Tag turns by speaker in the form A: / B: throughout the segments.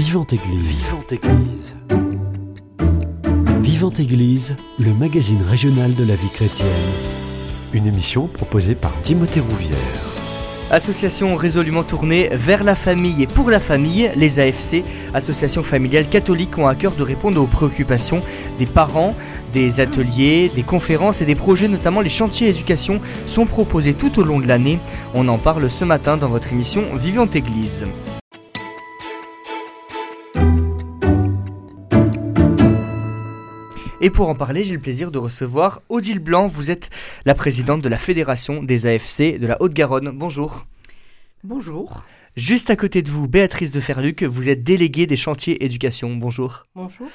A: Vivante Église. Vivante Église. Vivante Église, le magazine régional de la vie chrétienne. Une émission proposée par Timothée Rouvière.
B: Association résolument tournée vers la famille et pour la famille, les AFC, associations familiales catholiques, ont à cœur de répondre aux préoccupations des parents. Des ateliers, des conférences et des projets, notamment les chantiers éducation, sont proposés tout au long de l'année. On en parle ce matin dans votre émission Vivante Église. Et pour en parler, j'ai le plaisir de recevoir Odile Blanc. Vous êtes la présidente de la Fédération des AFC de la Haute-Garonne. Bonjour.
C: Bonjour.
B: Juste à côté de vous, Béatrice de Ferluc, vous êtes déléguée des chantiers éducation. Bonjour.
C: Bonjour.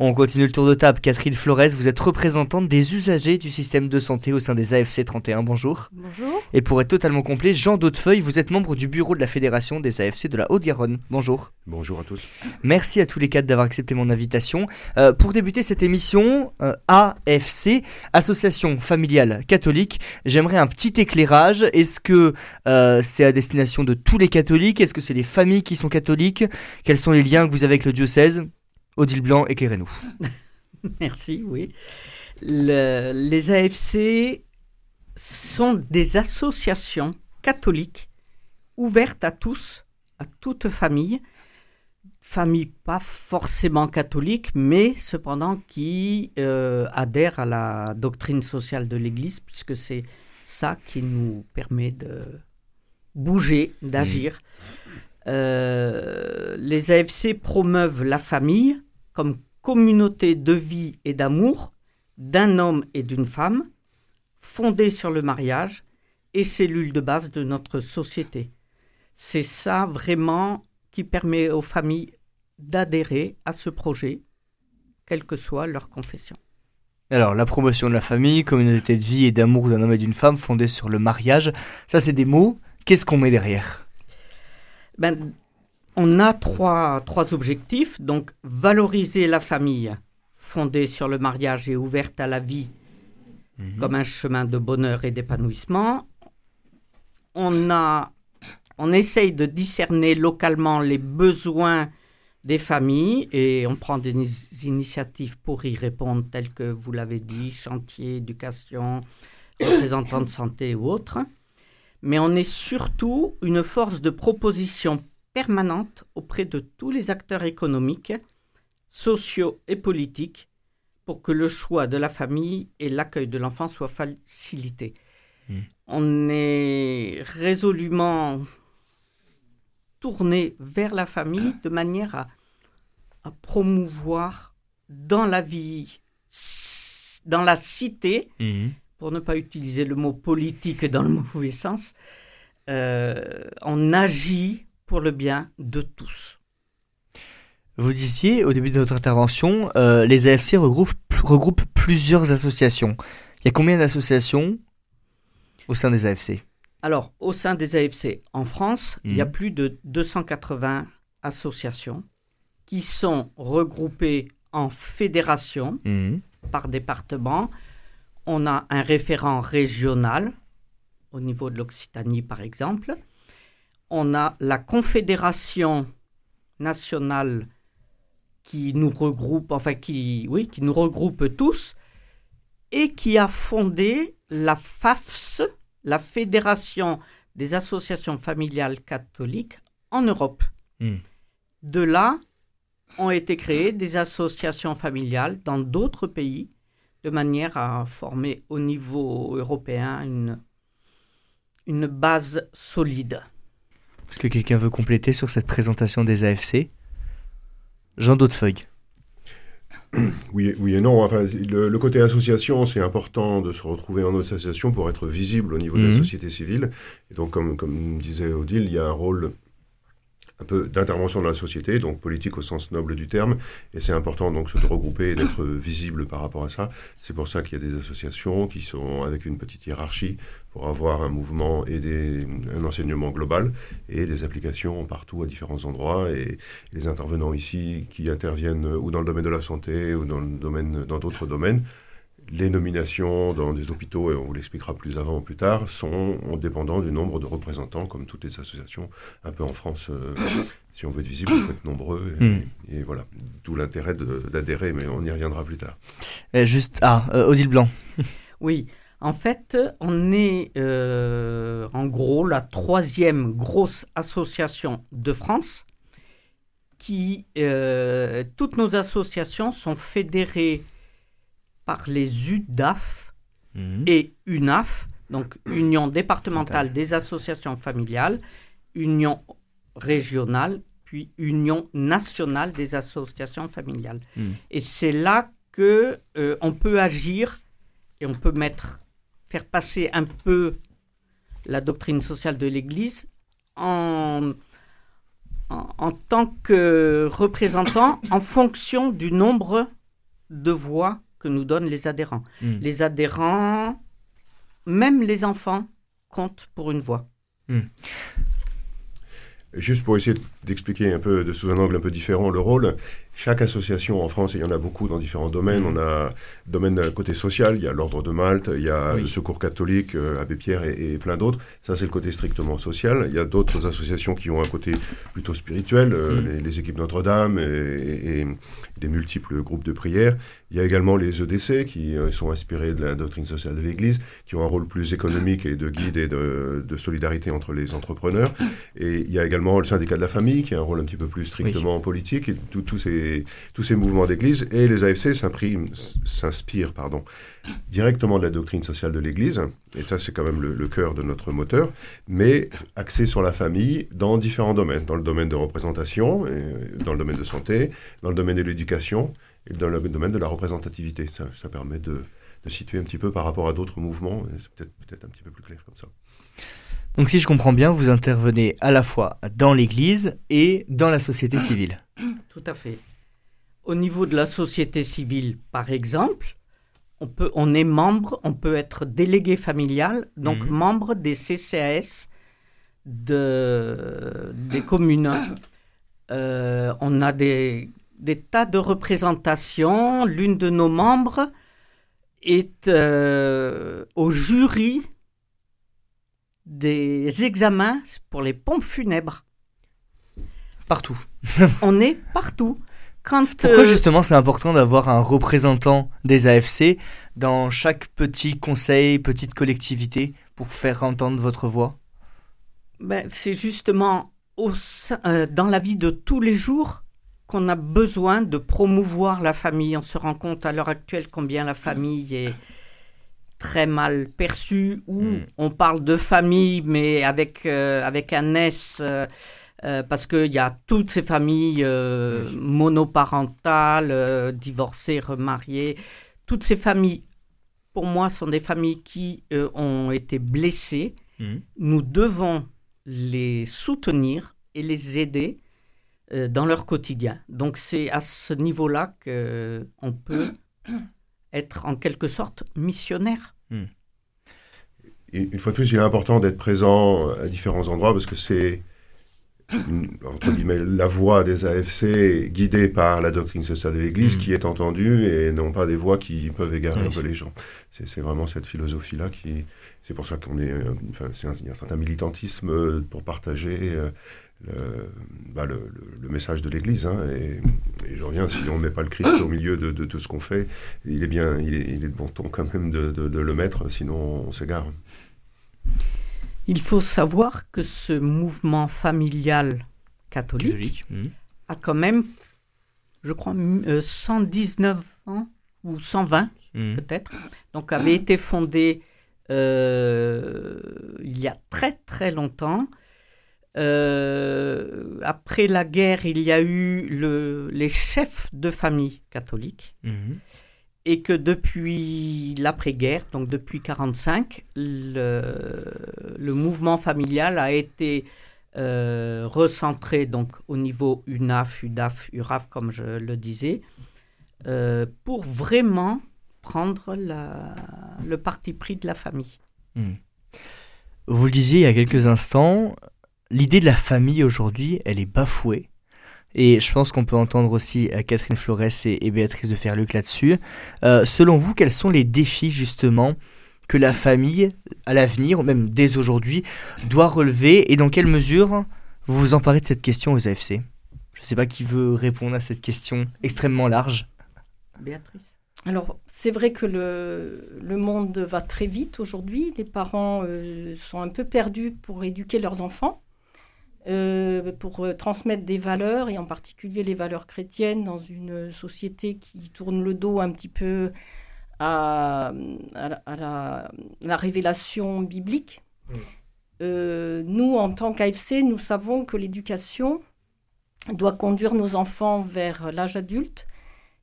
B: On continue le tour de table. Catherine Flores, vous êtes représentante des usagers du système de santé au sein des AFC 31. Bonjour.
C: Bonjour.
B: Et pour être totalement complet, Jean Dautefeuille, vous êtes membre du bureau de la Fédération des AFC de la Haute-Garonne. Bonjour.
D: Bonjour à tous.
B: Merci à tous les quatre d'avoir accepté mon invitation. Euh, pour débuter cette émission, euh, AFC, Association familiale catholique, j'aimerais un petit éclairage. Est-ce que euh, c'est à destination de tous les catholiques? Est-ce que c'est les familles qui sont catholiques? Quels sont les liens que vous avez avec le diocèse? Odile Blanc, éclairez-nous.
C: Merci, oui. Le- les AFC sont des associations catholiques ouvertes à tous, à toute famille. Famille pas forcément catholique, mais cependant qui euh, adhèrent à la doctrine sociale de l'Église, puisque c'est ça qui nous permet de bouger, d'agir. Euh, les AFC promeuvent la famille comme communauté de vie et d'amour d'un homme et d'une femme, fondée sur le mariage et cellule de base de notre société. C'est ça vraiment qui permet aux familles d'adhérer à ce projet, quelle que soit leur confession.
B: Alors, la promotion de la famille, communauté de vie et d'amour d'un homme et d'une femme fondée sur le mariage, ça c'est des mots. Qu'est-ce qu'on met derrière?
C: Ben, on a trois, trois objectifs. Donc, valoriser la famille fondée sur le mariage et ouverte à la vie comme un chemin de bonheur et d'épanouissement. On, a, on essaye de discerner localement les besoins des familles et on prend des ni- initiatives pour y répondre, telles que vous l'avez dit, chantier, éducation, représentants de santé ou autres. Mais on est surtout une force de proposition permanente auprès de tous les acteurs économiques, sociaux et politiques pour que le choix de la famille et l'accueil de l'enfant soient facilités.
B: Mm.
C: On est résolument tourné vers la famille de manière à, à promouvoir dans la vie, dans la cité, pour ne pas utiliser le mot politique dans le mauvais sens, euh, on agit pour le bien de tous.
B: Vous disiez au début de votre intervention, euh, les AFC regroupent, regroupent plusieurs associations. Il y a combien d'associations au sein des AFC
C: Alors, au sein des AFC en France, il y a
B: Mhm.
C: plus de 280 associations qui sont regroupées en fédérations par département. On a un référent régional au niveau de l'Occitanie, par exemple. On a la Confédération nationale qui nous regroupe, enfin qui, oui, qui nous regroupe tous et qui a fondé la FAFS, la Fédération des associations familiales catholiques en Europe.
B: Hmm.
C: De là ont été créées des associations familiales dans d'autres pays de manière à former au niveau européen une, une base solide.
B: Est-ce que quelqu'un veut compléter sur cette présentation des AFC Jean Dautefeuille.
D: Oui, oui et non. Enfin, le, le côté association, c'est important de se retrouver en association pour être visible au niveau de
B: Mhm.
D: la société civile. Et donc, comme, comme disait Odile, il y a un rôle un peu d'intervention dans la société, donc politique au sens noble du terme. Et c'est important donc de regrouper et d'être visible par rapport à ça. C'est pour ça qu'il y a des associations qui sont avec une petite hiérarchie pour avoir un mouvement et des, un enseignement global et des applications partout à différents endroits. Et les intervenants ici qui interviennent ou dans le domaine de la santé ou dans le domaine dans d'autres domaines les nominations dans des hôpitaux, et on vous l'expliquera plus avant ou plus tard, sont dépendants du nombre de représentants, comme toutes les associations, un peu en France. euh, si on veut être visible, il faut être nombreux. Et,
B: Mm.
D: et voilà, d'où l'intérêt d'adhérer, mais on y reviendra plus tard.
B: Juste, ah, euh, Odile Blanc.
C: Oui, en fait, on est euh, en gros la troisième grosse association de France qui, euh, toutes nos associations sont fédérées par les UDAF et UNAF, donc Union départementale des associations familiales, Union régionale, puis Union nationale des associations familiales.
B: Mm.
C: Et c'est là que euh, on peut agir et on peut mettre, faire passer un peu la doctrine sociale de l'Église en, en, en tant que représentant en fonction du nombre de voix que nous donnent les adhérents.
B: Mm.
C: Les adhérents, même les enfants, comptent pour une voix.
D: Juste pour essayer d'expliquer un peu, de sous un angle un peu différent, le rôle, chaque association en France, et il y en a beaucoup dans différents domaines, on a domaine côté social, il y a l'Ordre de Malte, il y a
B: Oui.
D: le Secours catholique, euh, Abbé Pierre et, et plein d'autres. Ça, c'est le côté strictement social. Il y a d'autres associations qui ont un côté plutôt spirituel, euh,
B: Mm.
D: les, les équipes Notre-Dame et, et- et les multiples groupes de prière. Il y a également les EDC qui euh, sont inspirés de la doctrine sociale de l'Église, qui ont un rôle plus économique et de guide et de, de solidarité entre les entrepreneurs. Et il y a également le syndicat de la famille, qui a un rôle un petit peu plus strictement politique, et tous ces, tous ces mouvements d'église. Et les AFC s'inspirent pardon, directement de la doctrine sociale de l'Église, et ça c'est quand même le, le cœur de notre moteur, mais axé sur la famille dans différents domaines, dans le domaine de représentation, et dans le domaine de santé, dans le domaine de l'éducation, et dans le domaine de la représentativité. Ça, ça permet de, de situer un petit peu par rapport à d'autres mouvements, c'est peut-être peut-être un petit peu plus clair comme ça.
B: Donc si je comprends bien, vous intervenez à la fois dans l'Église et dans la société civile.
C: Tout à fait. Au niveau de la société civile, par exemple, on, peut, on est membre, on peut être délégué familial, donc
B: Mhm.
C: membre des CCAS de, des communes. Euh, on a des, des tas de représentations. L'une de nos membres est euh, au jury des examens pour les pompes funèbres.
B: Partout.
C: On est partout. Quand,
B: Pourquoi
C: euh,
B: justement c'est important d'avoir un représentant des AFC dans chaque petit conseil, petite collectivité pour faire entendre votre voix?
C: Ben, c'est justement au euh, dans la vie de tous les jours qu'on a besoin de promouvoir la famille. On se rend compte à l'heure actuelle combien la famille est très mal perçue, ou
B: Mm.
C: on parle de famille, mais avec, euh, avec un S, euh, parce qu'il y a toutes ces familles euh, monoparentales, euh, divorcées, remariées. Toutes ces familles, pour moi, sont des familles qui euh, ont été blessées. Nous devons les soutenir et les aider dans leur quotidien. Donc c'est à ce niveau-là qu'on peut être en quelque sorte missionnaire.
D: Et une fois de plus, il est important d'être présent à différents endroits parce que c'est, entre guillemets, la voix des AFC guidée par la doctrine sociale de l'Église
B: Mm.
D: qui est entendue et non pas des voix qui peuvent égarer
B: Oui.
D: un peu les gens. C'est vraiment cette philosophie-là qui. C'est pour ça qu'on est. euh, Enfin, c'est un- il y a un certain militantisme euh, pour partager. euh, le, bah, le- le- le message de l'Église. hein, et, et je reviens, si on ne met pas le Christ au milieu de, de tout ce qu'on fait, il est bien, il est, il est de bon ton quand même de, de- de le mettre, sinon on s'égare.
C: Il faut savoir que ce mouvement familial catholique,
B: Catholique. Mhm.
C: a quand même, je crois, m- euh, 119 ans ou 120
B: Mhm.
C: peut-être, donc avait été fondé euh, il y a très très longtemps. Euh, après la guerre, il y a eu le- les chefs de famille catholiques
B: Mhm.
C: Et que depuis l'après-guerre, donc depuis 1945, le, le mouvement familial a été euh, recentré donc au niveau UNAF, UDAF, URAF, comme je le disais, euh, pour vraiment prendre le parti pris de la famille.
B: Mhm. Vous le disiez il y a quelques instants, l'idée de la famille aujourd'hui, elle est bafouée. Et je pense qu'on peut entendre aussi euh, Catherine Flores et, Béatrice de Ferluc là-dessus. Euh, selon vous, quels sont les défis justement que la famille, à l'avenir, ou même dès aujourd'hui, doit relever et dans quelle mesure vous vous emparez de cette question aux AFC Je ne sais pas qui veut répondre à cette question extrêmement large.
C: Béatrice?
E: Alors, c'est vrai que le, le, monde va très vite aujourd'hui. Les parents euh, sont un peu perdus pour éduquer leurs enfants. Euh, pour euh, transmettre des valeurs, et en particulier les valeurs chrétiennes, dans une société qui tourne le dos un petit peu à, à, la, révélation biblique. Euh, nous, en tant qu'AFC, nous savons que l'éducation doit conduire nos enfants vers l'âge adulte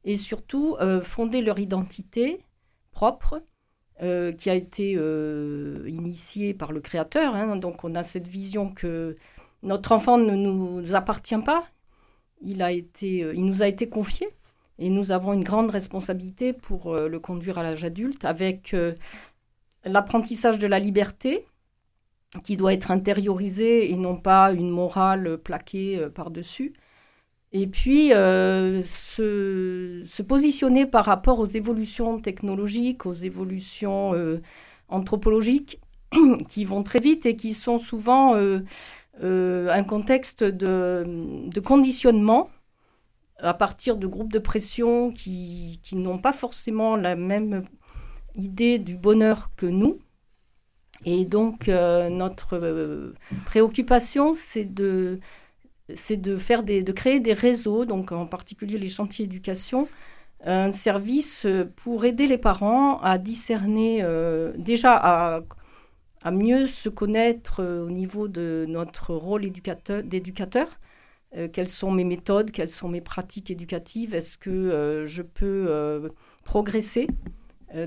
E: et surtout fonder leur identité propre, qui a été initiée par le Créateur. Hein. Donc on a cette vision que notre enfant ne nous appartient pas. Il, a été, euh, il nous a été confié et nous avons une grande responsabilité pour euh, le conduire à l'âge adulte avec euh, l'apprentissage de la liberté qui doit être intériorisé et non pas une morale plaquée par-dessus. Et puis se, positionner par rapport aux évolutions technologiques, aux évolutions anthropologiques qui vont très vite et qui sont souvent un contexte de, conditionnement à partir de groupes de pression qui, n'ont pas forcément la même idée du bonheur que nous. Et donc, euh, notre euh, préoccupation, c'est de, c'est de, faire des, de créer des réseaux, donc en particulier les chantiers éducation, un service pour aider les parents à discerner, déjà à à mieux se connaître euh, au niveau de notre rôle d'éducateur. Euh, quelles sont mes méthodes, quelles sont mes pratiques éducatives, est-ce que euh, je peux progresser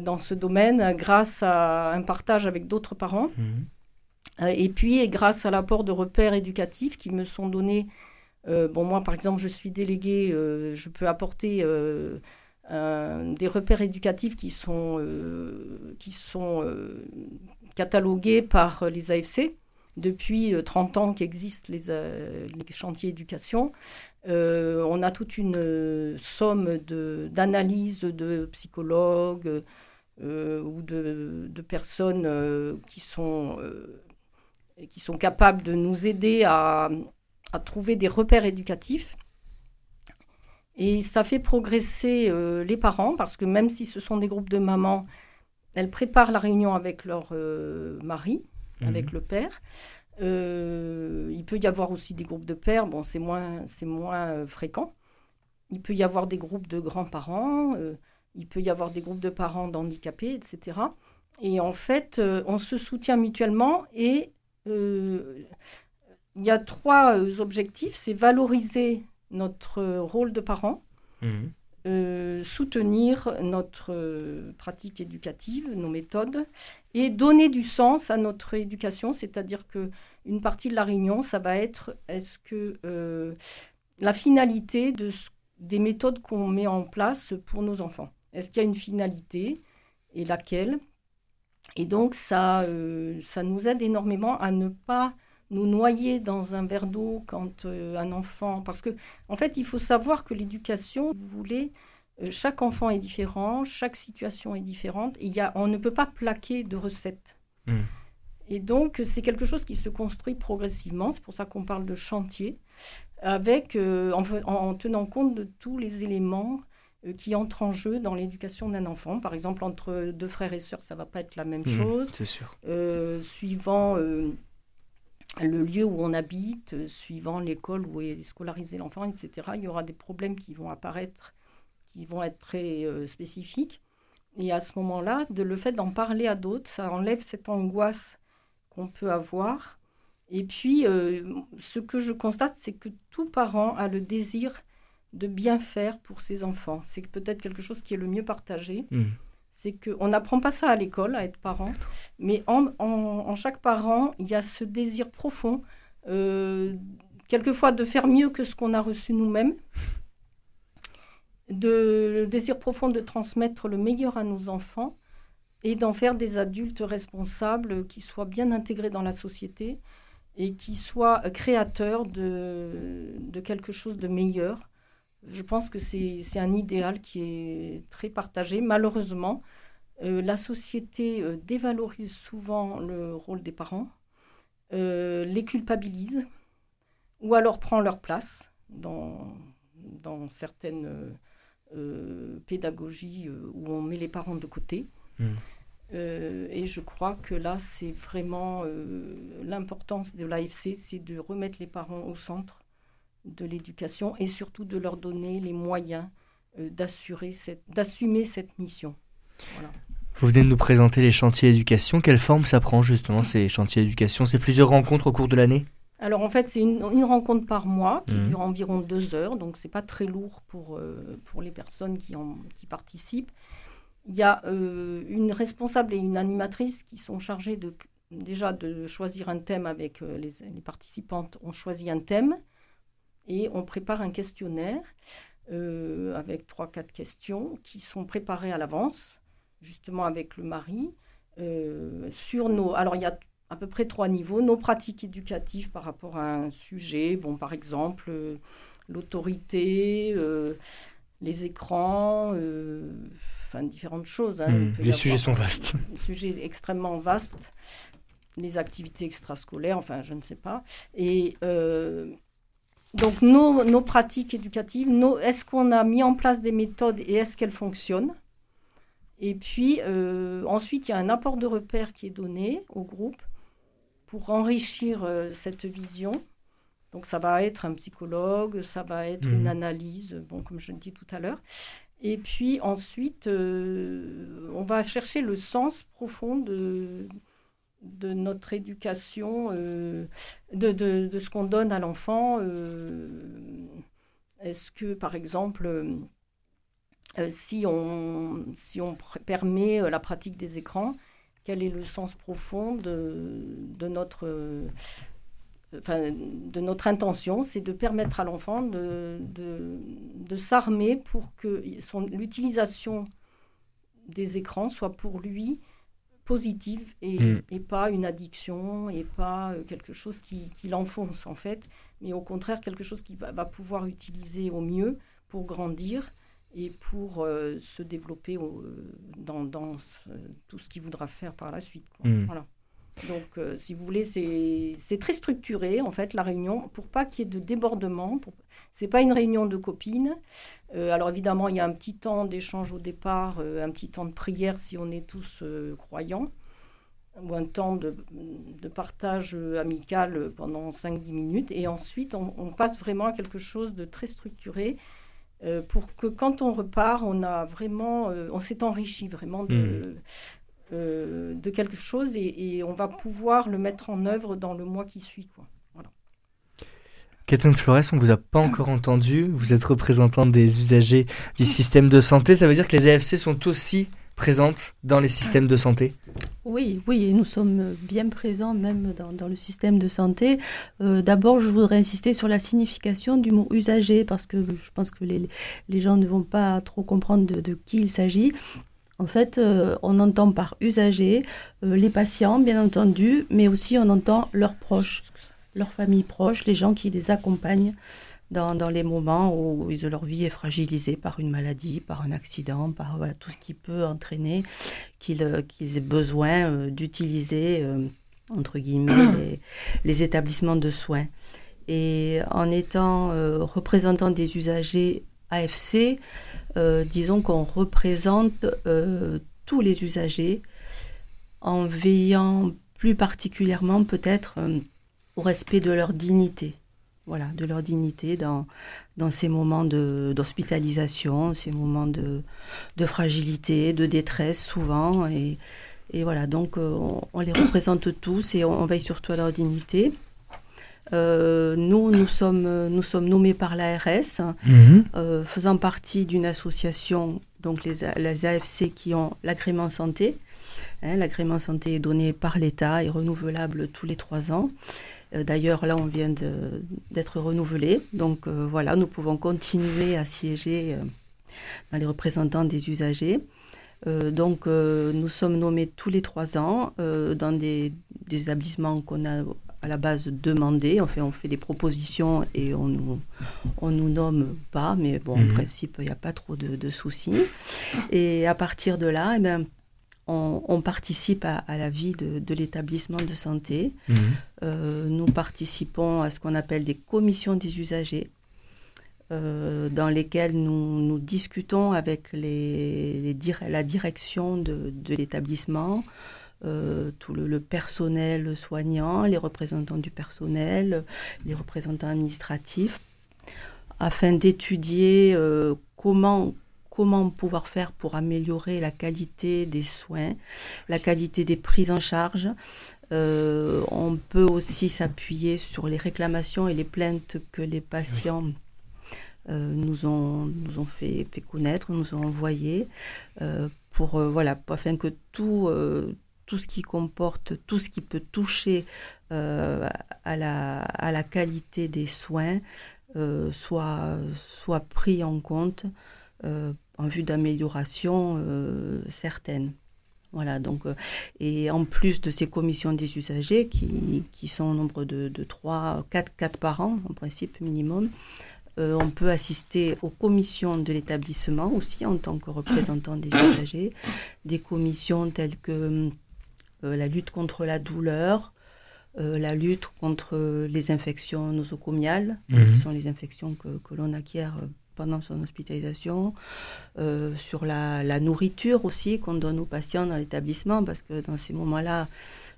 E: dans ce domaine grâce à un partage avec d'autres parents? Mmh. et puis, grâce à l'apport de repères éducatifs qui me sont donnés. bon, moi, par exemple, je suis déléguée, je peux apporter des repères éducatifs qui sont, qui sont catalogués par euh, les AFC depuis 30 euh, ans qu'existent les, euh, chantiers éducation. on a toute une somme d'analyses de, psychologues ou de, personnes qui, sont, qui sont capables de nous aider à, à, trouver des repères éducatifs. Et ça fait progresser les parents parce que même si ce sont des groupes de mamans, elles préparent la réunion avec leur euh, mari, avec mhm. le père. Euh, il peut y avoir aussi des groupes de pères, bon, c'est moins, c'est moins euh, fréquent. Il peut y avoir des groupes de grands-parents, il peut y avoir des groupes de parents d'handicapés, etc. Et en fait, on se soutient mutuellement et il y a trois objectifs. C'est valoriser notre rôle de parent, mhm. Euh, soutenir notre euh, pratique éducative, nos méthodes, et donner du sens à notre éducation, c'est-à-dire que une partie de la réunion, ça va être est-ce que euh, la finalité de, des méthodes qu'on met en place pour nos enfants? Est-ce qu'il y a une finalité et laquelle? Et donc ça, ça nous aide énormément à ne pas nous noyer dans un verre d'eau quand euh, un enfant... Parce que, en fait, il faut savoir que l'éducation, vous voulez, euh, chaque enfant est différent, chaque situation est différente. Et y a, on ne peut pas plaquer de recettes. Hmm. Et donc, c'est quelque chose qui se construit progressivement. C'est pour ça qu'on parle de chantier, avec, euh, en, tenant compte de tous les éléments qui entrent en jeu dans l'éducation d'un enfant. Par exemple, entre deux frères et sœurs, ça va pas être la même hmm, chose.
B: C'est sûr.
E: suivant le lieu où on habite, euh, suivant l'école où est scolarisé l'enfant, etc., il y aura des problèmes qui vont apparaître, qui vont être très euh, spécifiques. Et à ce moment-là, le fait d'en parler à d'autres, ça enlève cette angoisse qu'on peut avoir. Et puis, euh, ce que je constate, c'est que tout parent a le désir de bien faire pour ses enfants. C'est peut-être quelque chose qui est le mieux partagé. Mmh c'est qu'on n'apprend pas ça à l'école, à être parent, mais en, chaque parent, il y a ce désir profond, euh, quelquefois de faire mieux que ce qu'on a reçu nous-mêmes, de, le désir profond de transmettre le meilleur à nos enfants et d'en faire des adultes responsables qui soient bien intégrés dans la société et qui soit créateur de, de quelque chose de meilleur. Je pense que c'est un idéal qui est très partagé. Malheureusement, euh, la société euh, dévalorise souvent le rôle des parents, euh, les culpabilise, ou alors prend leur place dans, dans certaines pédagogies où on met les parents de côté. Hmm. et je crois que là, c'est vraiment l'importance de l'AFC, c'est de remettre les parents au centre de l'éducation et surtout de leur donner les moyens d'assumer cette mission. Voilà.
B: Vous venez de nous présenter les chantiers éducation. Quelle forme ça prend justement ces chantiers éducation? C'est plusieurs rencontres au cours de l'année?
E: Alors en fait, c'est une, rencontre par mois qui mmh. dure environ deux heures, donc c'est pas très lourd pour, euh, pour les personnes qui, en, qui participent. Il y a euh, une responsable et une animatrice qui sont chargées de, déjà de choisir un thème avec euh, les, les, participantes. On choisit un thème et on prépare un questionnaire avec trois, quatre questions qui sont préparées à l'avance justement avec le mari, euh, sur nos... Alors il y a à peu près trois niveaux. Nos pratiques éducatives par rapport à un sujet, bon, par exemple, euh, l'autorité, euh, les écrans, enfin différentes choses. Hein.
B: Hmm, les sujets sont vastes.
E: Les sujets extrêmement vastes, les activités extrascolaires, enfin je ne sais pas. Et donc nos, nos, pratiques éducatives, est-ce qu'on a mis en place des méthodes et est-ce qu'elles fonctionnent? Et puis euh, ensuite, il y a un apport de repères qui est donné au groupe pour enrichir euh, cette vision. Donc ça va être un psychologue, ça va être une mmh. analyse, bon, comme je le dis tout à l'heure. Et puis ensuite, euh, on va chercher le sens profond de, de notre éducation, de, de, de, ce qu'on donne à l'enfant. Est-ce que, par exemple, euh, si, on, si on permet euh, la pratique des écrans, quel est le sens profond de, de notre, euh, enfin, de notre intention C'est de permettre à l'enfant de, de, de s'armer pour que l'utilisation des écrans soit pour lui positive et, mm. et, pas une addiction et pas quelque chose qui, qui l'enfonce en fait, mais au contraire quelque chose qu'il va, va, pouvoir utiliser au mieux pour grandir et pour euh, se développer euh, dans, dans tout ce qu'il voudra faire par la suite. Hmm. Voilà. Donc, euh, si vous voulez, c'est très structuré, en fait, la réunion, pour pas qu'il y ait de débordement. Pour... Ce n'est pas une réunion de copines. alors, évidemment, il y a un petit temps d'échange au départ, un petit temps de prière si on est tous croyants, ou un temps de, partage amical pendant 5-10 minutes. Et ensuite, on, passe vraiment à quelque chose de très structuré euh, pour que quand on repart, on a vraiment, euh, on s'est enrichi vraiment de, hmm. Euh, de quelque chose et, on va pouvoir le mettre en œuvre dans le mois qui suit. Quoi. Voilà.
B: Catherine Flores, on ne vous a pas encore entendu. Vous êtes représentante des usagers du système de santé. Ça veut dire que les AFC sont aussi présentes dans les systèmes de santé?
F: Oui, oui, et nous sommes bien présents même dans, le système de santé. Euh, d'abord, je voudrais insister sur la signification du mot usager, parce que je pense que les, les gens ne vont pas trop comprendre de, qui il s'agit. En fait, euh, on entend par usager euh, les patients, bien entendu, mais aussi on entend leurs proches, leurs familles proches, les gens qui les accompagnent dans, dans, les moments où leur vie est fragilisée par une maladie, par un accident, par voilà, tout ce qui peut entraîner qu'ils euh, aient besoin euh, d'utiliser, entre guillemets, les, les, établissements de soins. Et en étant représentant des usagers AFC, disons qu'on représente tous les usagers en veillant plus particulièrement peut-être au respect de leur dignité voilà, de leur dignité dans, ces moments d'hospitalisation, ces moments de, fragilité, de détresse souvent. Et, voilà, donc euh, on, les représente tous et on, veille surtout à leur dignité. Euh, nous, nous sommes, nous sommes nommés par l'ARS, mhm. euh, faisant partie d'une association, donc les, les AFC qui ont l'agrément santé. Hein, l'agrément santé est donné par l'État et renouvelable tous les trois ans. Euh, d'ailleurs, là, on vient d'être renouvelé. Donc voilà, nous pouvons continuer à siéger dans les représentants des usagers. donc nous sommes nommés tous les trois ans dans des, établissements qu'on a à la base demander. Enfin, on fait des propositions et on nous, on nous nomme pas, mais bon, en
B: Mhm.
F: principe, il n'y a pas trop de, de soucis. Et à partir de là, eh ben, on, on participe à, à la vie de, de l'établissement de santé.
B: Mhm.
F: Euh, nous participons à ce qu'on appelle des commissions des usagers, euh, dans lesquelles nous, nous discutons avec les, les dir- la direction de, de l'établissement, euh, tout le, le personnel soignant, les représentants du personnel, les représentants administratifs, afin d'étudier euh, comment comment pouvoir faire pour améliorer la qualité des soins, la qualité des prises en charge, euh, on peut aussi s'appuyer sur les réclamations et les plaintes que les patients euh, nous, ont, nous ont fait, fait connaître, nous ont envoyées, euh, pour, voilà, afin que tout, tout ce qui comporte, tout ce qui peut toucher euh, à, la, à la qualité des soins euh, soit, soit pris en compte euh, en vue d'amélioration certaines. Voilà, donc, et en plus de ces commissions des usagers, qui, qui sont au nombre de, de 3, 4, 4 par an, en principe minimum, euh, on peut assister aux commissions de l'établissement aussi en tant que représentant des usagers, des commissions telles que la lutte contre la douleur, euh, la lutte contre les infections nosocomiales,
B: Mhm.
F: qui sont les infections que, que l'on acquiert euh, pendant son hospitalisation, euh, sur la, la nourriture aussi qu'on donne aux patients dans l'établissement, parce que dans ces moments-là,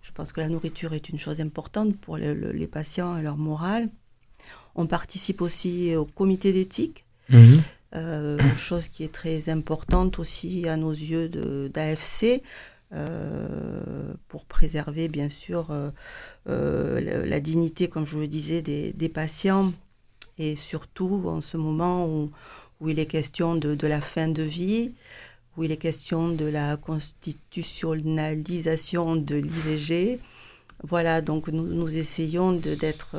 F: je pense que la nourriture est une chose importante pour le- le- les patients et leur morale. On participe aussi au comité d'éthique,
B: Mhm.
F: euh, chose qui est très importante aussi à nos yeux d'AFC, euh, pour préserver bien sûr euh, euh, la, dignité, comme je le disais, des, des patients, et surtout en ce moment où, où il est question de, de la fin de vie, où il est question de la constitutionnalisation de l'IVG. Voilà, donc nous, nous essayons d'être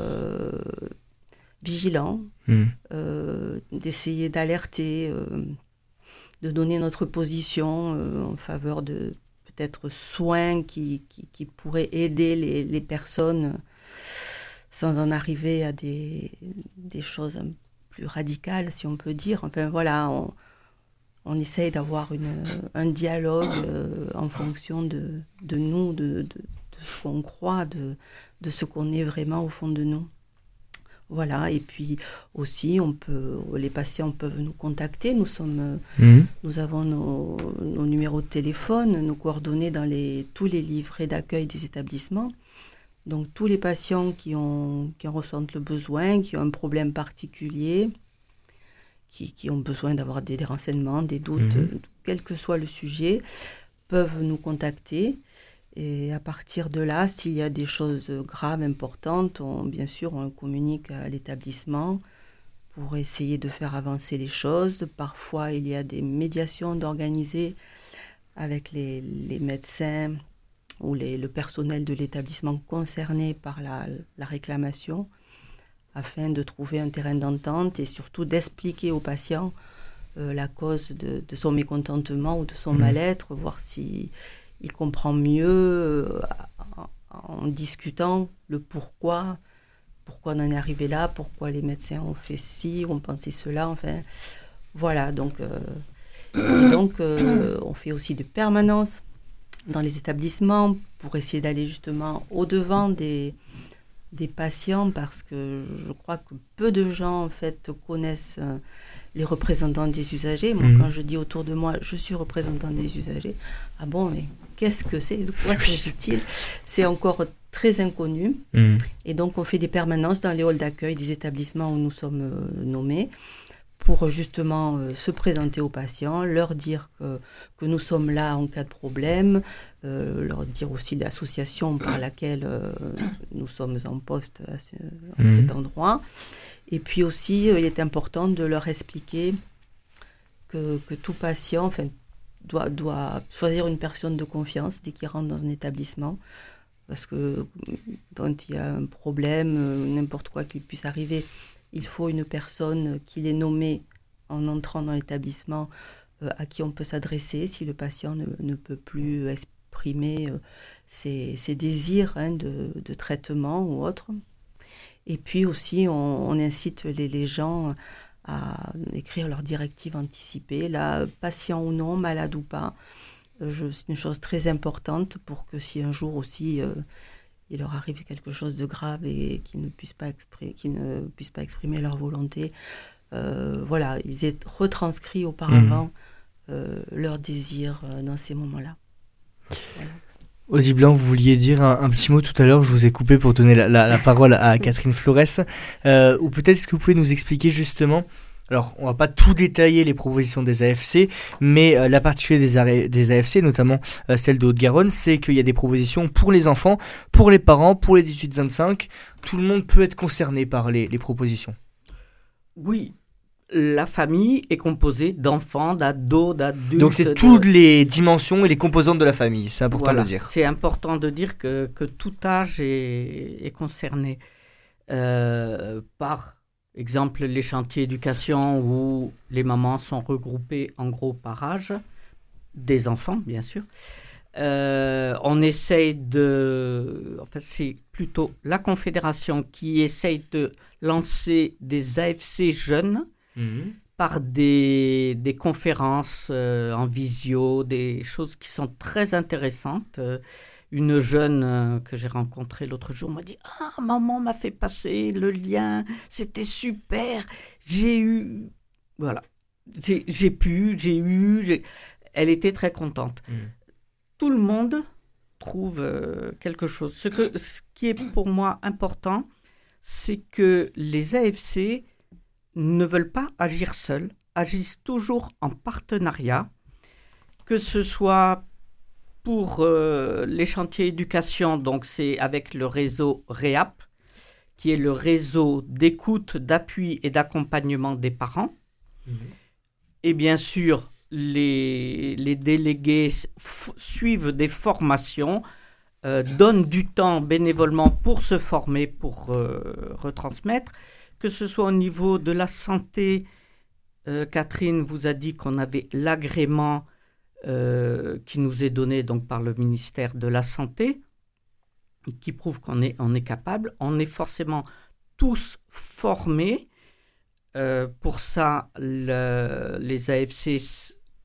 F: vigilants, euh, d'essayer d'alerter, de donner notre position euh, en faveur de peut-être soins qui, qui, pourraient aider les, personnes sans en arriver à des, des choses plus radicales, si on peut dire. Enfin voilà, on, on essaye d'avoir un dialogue euh, en fonction de, de nous, de, de- de ce qu'on croit, de, de ce qu'on est vraiment au fond de nous. Voilà, et puis aussi, on peut, les patients peuvent nous contacter. Nous, sommes,
B: Mhm.
F: nous avons nos, nos numéros de téléphone, nos coordonnées dans les, tous les livrets d'accueil des établissements. Donc, tous les patients qui, ont, qui en ressentent le besoin, qui ont un problème particulier, qui, qui ont besoin d'avoir des, des renseignements, des doutes,
B: Mhm.
F: euh, quel que soit le sujet, peuvent nous contacter. Et à partir de là, s'il y a des choses graves, importantes, on, bien sûr, on communique à l'établissement pour essayer de faire avancer les choses. Parfois, il y a des médiations d'organiser avec les, les médecins ou les- le personnel de l'établissement concerné par la, la réclamation afin de trouver un terrain d'entente et surtout d'expliquer aux patients euh, la cause de, de son mécontentement ou de son
B: Mhm.
F: mal-être, voir si il comprend mieux euh, en, discutant le pourquoi, pourquoi on en est arrivé là, pourquoi les médecins ont fait ci, ont pensé cela, enfin. Voilà, donc, euh, et donc euh, on fait aussi des permanences dans les établissements pour essayer d'aller justement au-devant des, des patients parce que je crois que peu de gens en fait connaissent les représentants des usagers. Moi,
B: Mhm.
F: quand je dis autour de moi, je suis représentant des usagers, ah bon, mais qu'est-ce que c'est? De quoi s'agit-il? C'est encore très inconnu.
B: Mhm.
F: Et donc, on fait des permanences dans les halls d'accueil des établissements où nous sommes euh, nommés pour justement euh, se présenter aux patients, leur dire que, que nous sommes là en cas de problème, euh, leur dire aussi l'association par laquelle nous sommes en poste à, ce- à
B: Mhm.
F: cet endroit. Et puis aussi, euh, il est important de leur expliquer que, tout patient doit, choisir une personne de confiance dès qu'il rentre dans un établissement. Parce que quand il y a un problème, euh, n'importe quoi qui puisse arriver, il faut une personne qui est nommée en entrant dans l'établissement euh, à qui on peut s'adresser si le patient ne, peut plus exprimer ses, désirs hein, de, traitement ou autre. Et puis aussi, on, incite les, les, gens à écrire leurs directives anticipées, là, patient ou non, malade ou pas. c'est une chose très importante pour que si un jour aussi il leur arrive quelque chose de grave et qu'ils ne puissent pas exprimer, ne puissent pas exprimer leur volonté, euh, voilà, ils aient retranscrit auparavant mmh. euh, leur désir euh, dans ces moments-là.
B: Voilà. Blanc, vous vouliez dire un, petit mot tout à l'heure, je vous ai coupé pour donner la, parole à Catherine Flores. ou peut-être est-ce que vous pouvez nous expliquer justement alors, on va pas tout détailler les propositions des AFC, mais euh, la particularité des, AFC, notamment euh, celle de Haute-Garonne, c'est qu'il y a des propositions pour les enfants, pour les parents, pour les 18-25. Tout le monde peut être concerné par les, propositions.
C: Oui, la famille est composée d'enfants, d'ados, d'adultes.
B: Donc c'est toutes les dimensions et les composantes de la famille, c'est important de le dire.
C: C'est important de dire que, tout âge est, concerné euh, par Exemple, les chantiers éducation où les mamans sont regroupées en gros par âge, des enfants bien sûr. Euh, on essaye de. En fait, c'est plutôt la Confédération qui essaye de lancer des AFC jeunes mhm. par des, des conférences euh, en visio, des choses qui sont très intéressantes. Euh, une jeune euh, que j'ai rencontrée l'autre jour m'a dit Ah, maman m'a fait passer le lien, c'était super, j'ai eu. Voilà. J'ai pu, j'ai eu. Elle était très contente. Mm. Tout le monde trouve euh, quelque chose. Ce, que, ce qui est pour moi important, c'est que les AFC ne veulent pas agir seuls, agissent toujours en partenariat, que ce soit pour euh, les chantiers éducation, donc c'est avec le réseau REAP, qui est le réseau d'écoute, d'appui et d'accompagnement des parents. Mhm. Et bien sûr, les, les délégués suivent des formations, euh, donnent du temps bénévolement pour se former, pour euh, retransmettre, que ce soit au niveau de la santé. Catherine vous a dit qu'on avait l'agrément euh, qui nous est donné donc par le ministère de la Santé, qui prouve qu'on est, on est capable. On est forcément tous formés. Euh, pour ça, les AFC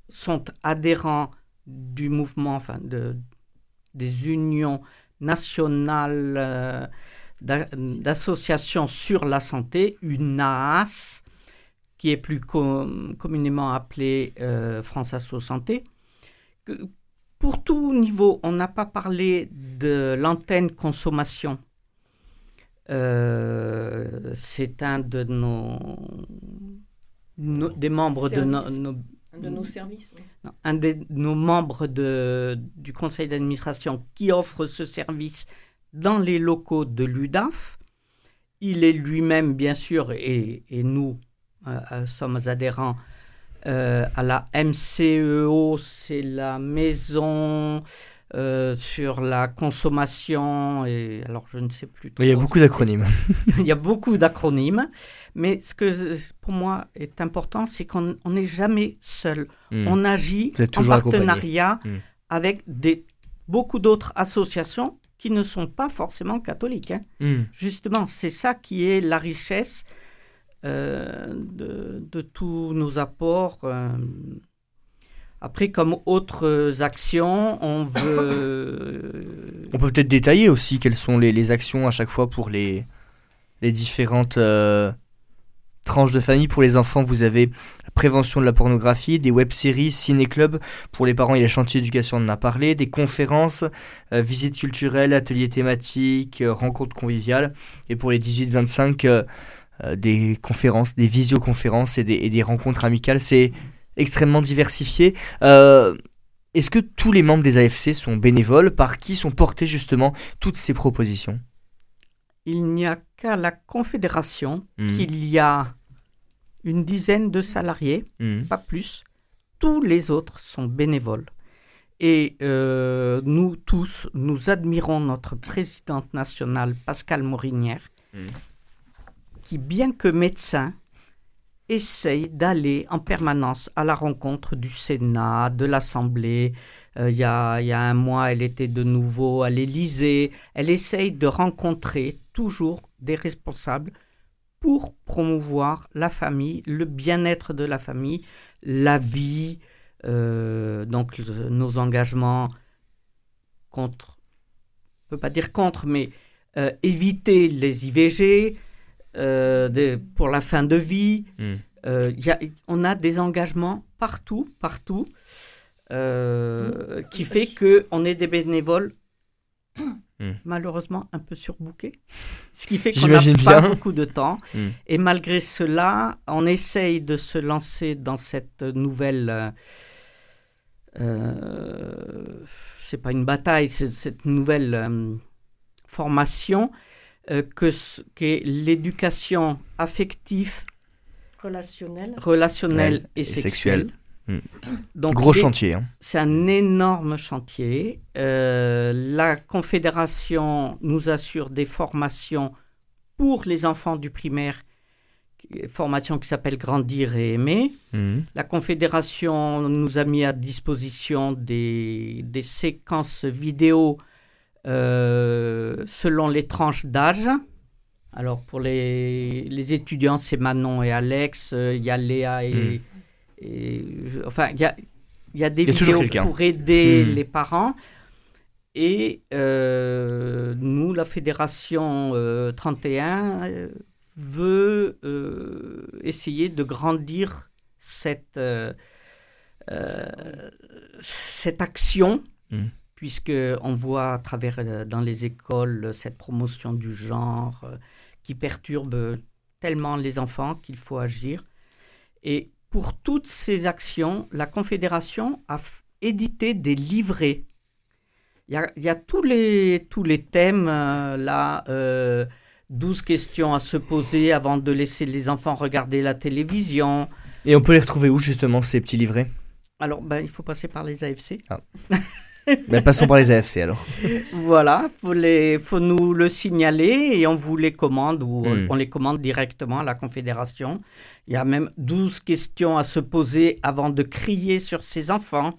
C: sont adhérents du mouvement, enfin de, des unions nationales euh, d'associations sur la santé, une AAS, qui est plus communément appelée France Asso Santé pour tout niveau, on n'a pas parlé de l'antenne consommation. Euh, c'est un de nos, des membres de, nos,
E: de nos services.
C: un de nos membres de, du conseil d'administration qui offre ce service dans les locaux de l'UDAF. Il est lui-même, bien sûr, et, nous euh, euh, sommes adhérents euh, à la MCEO, c'est la maison euh, sur la consommation. Et alors, je ne sais plus.
B: il y a beaucoup d'acronymes.
C: il y a beaucoup d'acronymes. Mais ce que pour moi est important, c'est qu'on n'est jamais seul. Hmm. On agit en partenariat hmm. avec des, beaucoup d'autres associations qui ne sont pas forcément catholiques. Hein. Hmm. Justement, c'est ça qui est la richesse euh, de, tous nos apports. Euh. Après, comme autres actions, on veut...
B: On peut peut-être détailler aussi quelles sont les, actions à chaque fois pour les, les différentes euh, tranches de famille. Pour les enfants, vous avez prévention de la pornographie, des web-séries, ciné-club. Pour les parents, il y a le chantier d'éducation, on en a parlé, des conférences, visites culturelles, ateliers thématiques, rencontres conviviales. Et pour les 18-25, euh, des conférences, des visioconférences et des, rencontres amicales. C'est extrêmement diversifié. Euh, est-ce que tous les membres des AFC sont bénévoles? Par qui sont portées justement toutes ces propositions?
C: Il n'y a qu'à la Confédération mmh. qu'il y a une dizaine de salariés, mmh. pas plus. Tous les autres sont bénévoles. Et euh, nous tous, nous admirons notre présidente nationale, Pascal Morinière, mmh qui, bien que médecin, essaye d'aller en permanence à la rencontre du Sénat, de l'Assemblée, il y, a, il y a un mois, elle était de nouveau à l'Élysée. Elle essaye de rencontrer toujours des responsables pour promouvoir la famille, le bien-être de la famille, la vie, donc nos engagements contre, on ne peut pas dire contre, mais éviter les IVG, euh, pour la fin de vie. Hmm. Euh, y a, on a des engagements partout, partout, euh, qui fait qu'on est des bénévoles hmm. malheureusement un peu surbookés, ce qui fait qu'on n'a pas beaucoup de temps. Hmm. Et malgré cela, on essaye de se lancer dans cette nouvelle... Euh, c'est pas une bataille, c'est cette nouvelle formation euh, que qu'est l'éducation affective,
E: relationnelle,
C: relationnelle et, sexuelle.
B: Donc, Gros chantier. Hein.
C: C'est un énorme chantier. Euh, la Confédération nous assure des formations pour les enfants du primaire, formation qui s'appelle Grandir et aimer. Hmm. La Confédération nous a mis à disposition des, des séquences vidéo euh, selon les tranches d'âge. Alors pour les, les étudiants, c'est Manon et Alex, euh, il y a Léa et... Enfin, il y a, y a, des vidéos pour aider hmm. les parents. Et euh, nous, la Fédération 31, veut essayer de grandir cette, cette action. Hmm puisque on voit à travers euh, dans les écoles cette promotion du genre euh, qui perturbe tellement les enfants qu'il faut agir. Et pour toutes ces actions, la Confédération a édité des livrets. Il y a, tous, les, tous les thèmes, euh, là, 12 questions à se poser avant de laisser les enfants regarder la télévision.
B: Et on peut les retrouver où justement, ces petits livrets?
C: Alors, ben, il faut passer par les AFC. Ah.
B: Ben, passons par les AFC alors.
C: Voilà, il faut nous le signaler et on vous les commande ou hmm. on les commande directement à la Confédération. Il y a même 12 questions à se poser avant de crier sur ses enfants.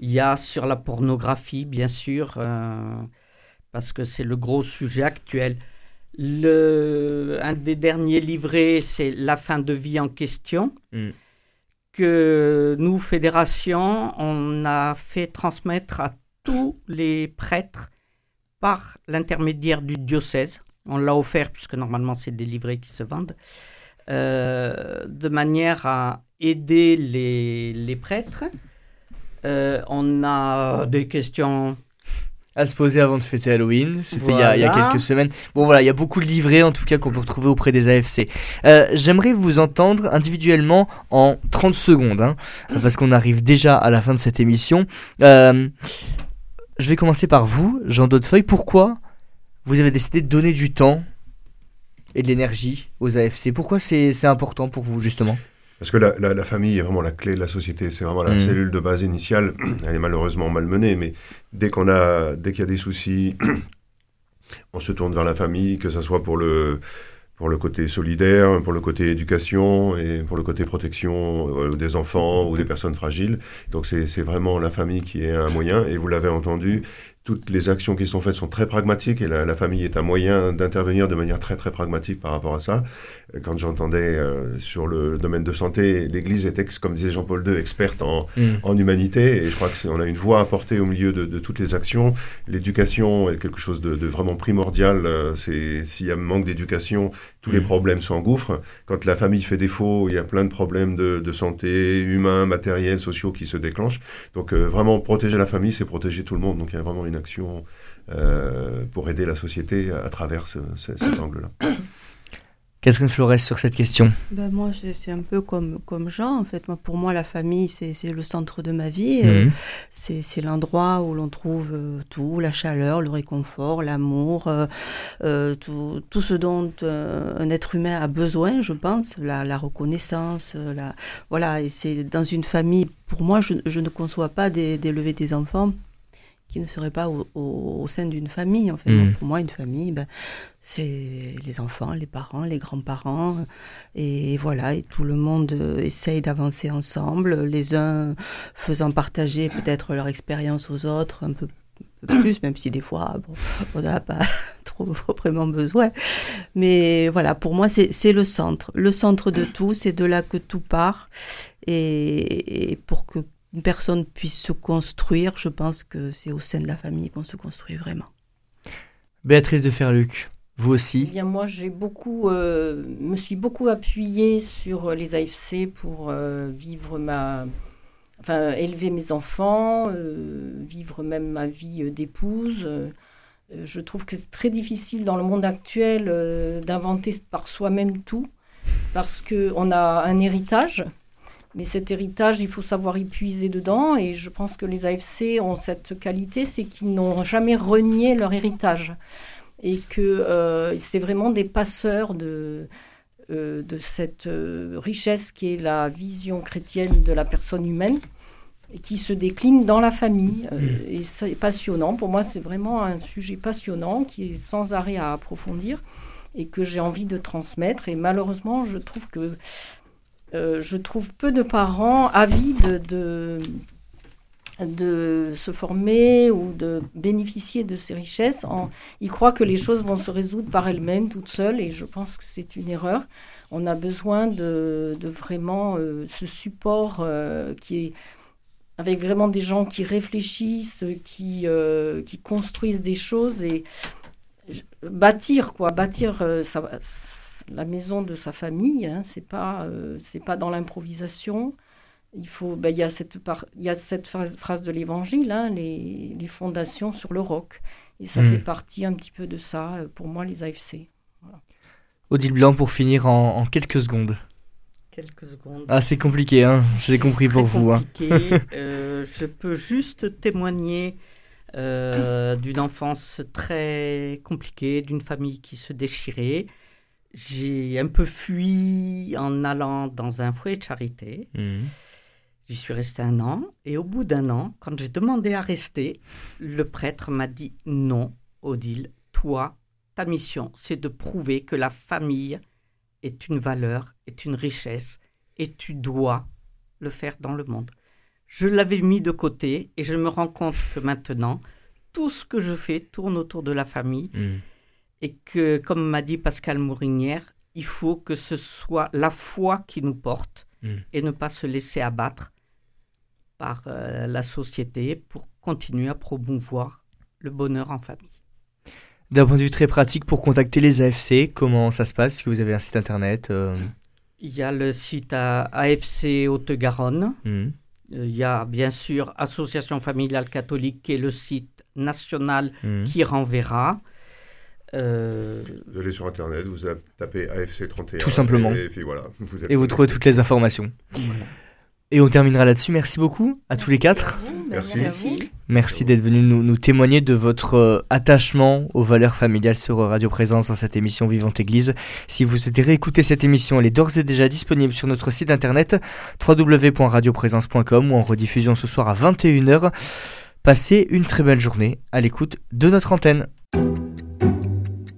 C: Il y a sur la pornographie, bien sûr, euh, parce que c'est le gros sujet actuel. Le, un des derniers livrets, c'est La fin de vie en question. Hmm que nous, fédération, on a fait transmettre à tous les prêtres par l'intermédiaire du diocèse. On l'a offert puisque normalement c'est des livrets qui se vendent, euh, de manière à aider les, prêtres. Euh, on a des questions
B: à se poser avant de fêter Halloween. C'était il, y a quelques semaines. Bon voilà, il y a beaucoup de livrets en tout cas qu'on peut retrouver auprès des AFC. Euh, j'aimerais vous entendre individuellement en 30 secondes, hein, parce qu'on arrive déjà à la fin de cette émission. Euh, je vais commencer par vous, Jean Daudefeuille. Pourquoi vous avez décidé de donner du temps et de l'énergie aux AFC Pourquoi c'est important pour vous justement?
D: Parce que la, famille est vraiment la clé de la société, c'est vraiment la mm. cellule de base initiale. Elle est malheureusement malmenée, mais dès qu'on a, dès qu'il y a des soucis, on se tourne vers la famille, que ce soit pour le, pour le côté solidaire, pour le côté éducation et pour le côté protection euh, des enfants ou des personnes fragiles. Donc c'est vraiment la famille qui est un moyen. Et vous l'avez entendu, toutes les actions qui sont faites sont très pragmatiques et la, famille est un moyen d'intervenir de manière très très pragmatique par rapport à ça. Quand j'entendais euh, sur le domaine de santé, l'Église était, comme disait Jean-Paul II, experte en, mm. en, humanité et je crois qu'on a une voix à porter au milieu de, toutes les actions. L'éducation est quelque chose de, vraiment primordial. Euh, c'est S'il y a un manque d'éducation, tous les mm. problèmes s'engouffrent. Quand la famille fait défaut, il y a plein de problèmes de, santé, humains, matériels, sociaux qui se déclenchent. Donc euh, vraiment protéger la famille, c'est protéger tout le monde. Donc il y a vraiment une action euh, pour aider la société à, travers cet angle-là.
B: Catherine Flores sur cette question
F: ben Moi, c'est un peu comme, comme Jean. En fait, moi, pour moi, la famille, c'est le centre de ma vie. Euh, mhm. c'est l'endroit où l'on trouve euh, tout, la chaleur, le réconfort, l'amour, tout, tout, ce dont un être humain a besoin, je pense, la, la reconnaissance. La, voilà, et c'est dans une famille, pour moi, je, je ne conçois pas d'élever des enfants qui ne serait pas au, au- au sein d'une famille. En fait,
B: Mm.
F: Pour moi, une famille, ben, c'est les enfants, les parents, les grands-parents, et voilà, et tout le monde euh, essaye d'avancer ensemble, les uns faisant partager peut-être leur expérience aux autres un peu, un peu plus, même si des fois, bon, on n'a pas trop vraiment besoin. Mais voilà, pour moi, c'est c'est le centre. Le centre de tout, c'est de là que tout part. Et, et pour que une personne puisse se construire, je pense que c'est au sein de la famille qu'on se construit vraiment.
B: Béatrice de Ferluc, vous
E: Eh
B: aussi
E: bien, moi, j'ai beaucoup, euh, me suis beaucoup appuyée sur les AFC pour euh, vivre ma, enfin, élever mes enfants, euh, vivre même ma vie d'épouse. Je trouve que c'est très difficile dans le monde actuel euh, d'inventer par soi-même tout, parce que on a un héritage. Mais cet héritage, il faut savoir y puiser dedans. Et je pense que les AFC ont cette qualité, c'est qu'ils n'ont jamais renié leur héritage et que euh, c'est vraiment des passeurs de, euh, de cette euh, richesse qui est la vision chrétienne de la personne humaine et qui se décline dans la famille. Euh, Et c'est passionnant. Pour moi, c'est vraiment un sujet passionnant qui est sans arrêt à approfondir et que j'ai envie de transmettre. Et malheureusement, je trouve que euh, je trouve peu de parents avides de, se former ou de bénéficier de ces richesses. Ils croient que les choses vont se résoudre par elles-mêmes, toutes seules, et je pense que c'est une erreur. On a besoin de, vraiment euh, ce support euh, qui est avec vraiment des gens qui réfléchissent, qui, construisent des choses et bâtir quoi, bâtir sa- s- la maison de sa famille. Hein, c'est pas euh, c'est pas dans l'improvisation. Il faut, ben, il y a cette par- il y a cette phrase, phrase de l'Évangile, hein, les, les fondations sur le roc, et ça
B: Mm.
E: fait partie un petit peu de ça euh, pour moi les AFC.
B: Odile Blanc pour finir en, en quelques secondes.
C: Quelques secondes.
B: Ah, c'est compliqué, hein je l'ai compris pour vous. Hein.
C: compliqué. Euh, je peux juste témoigner euh, d'une enfance très compliquée, d'une famille qui se déchirait. J'ai un peu fui en allant dans un foyer de charité.
B: Mhm.
C: J'y suis resté un an. Et au bout d'un an, quand j'ai demandé à rester, le prêtre m'a dit non, Odile, toi, ta mission, c'est de prouver que la famille est une valeur, est une richesse, et tu dois le faire dans le monde. Je l'avais mis de côté et je me rends compte que maintenant, tout ce que je fais tourne autour de la famille
B: Mhm.
C: Et que, comme m'a dit Pascal Mourinière, il faut que ce soit la foi qui nous porte
B: Mm.
C: et ne pas se laisser abattre par euh, la société pour continuer à promouvoir le bonheur en famille.
B: D'un point de vue très pratique, pour contacter les AFC, comment ça se passe? Est-ce que vous avez un site internet euh,
C: Il y a le site à AFC Haute-Garonne.
B: mhm.
C: Euh, Il y a bien sûr Association familiale catholique qui est le site national
B: Mhm.
C: qui renverra. Euh,
D: Vous allez sur Internet, vous tapez AFC 31.
B: Tout simplement.
D: Et, puis voilà. Vous êtes
B: Et vous trouvez toutes les informations. Et on terminera là-dessus. Merci beaucoup à tous les quatre.
D: Merci.
E: à vous.
B: Merci d'être venus nous, nous témoigner de votre euh, attachement aux valeurs familiales sur Radio Présence dans cette émission Vivante Église. Si vous souhaitez réécouter cette émission, elle est d'ores et déjà disponible sur notre site internet www.radioprésence.com ou en rediffusion ce soir à 21h. Passez une très belle journée à l'écoute de notre antenne.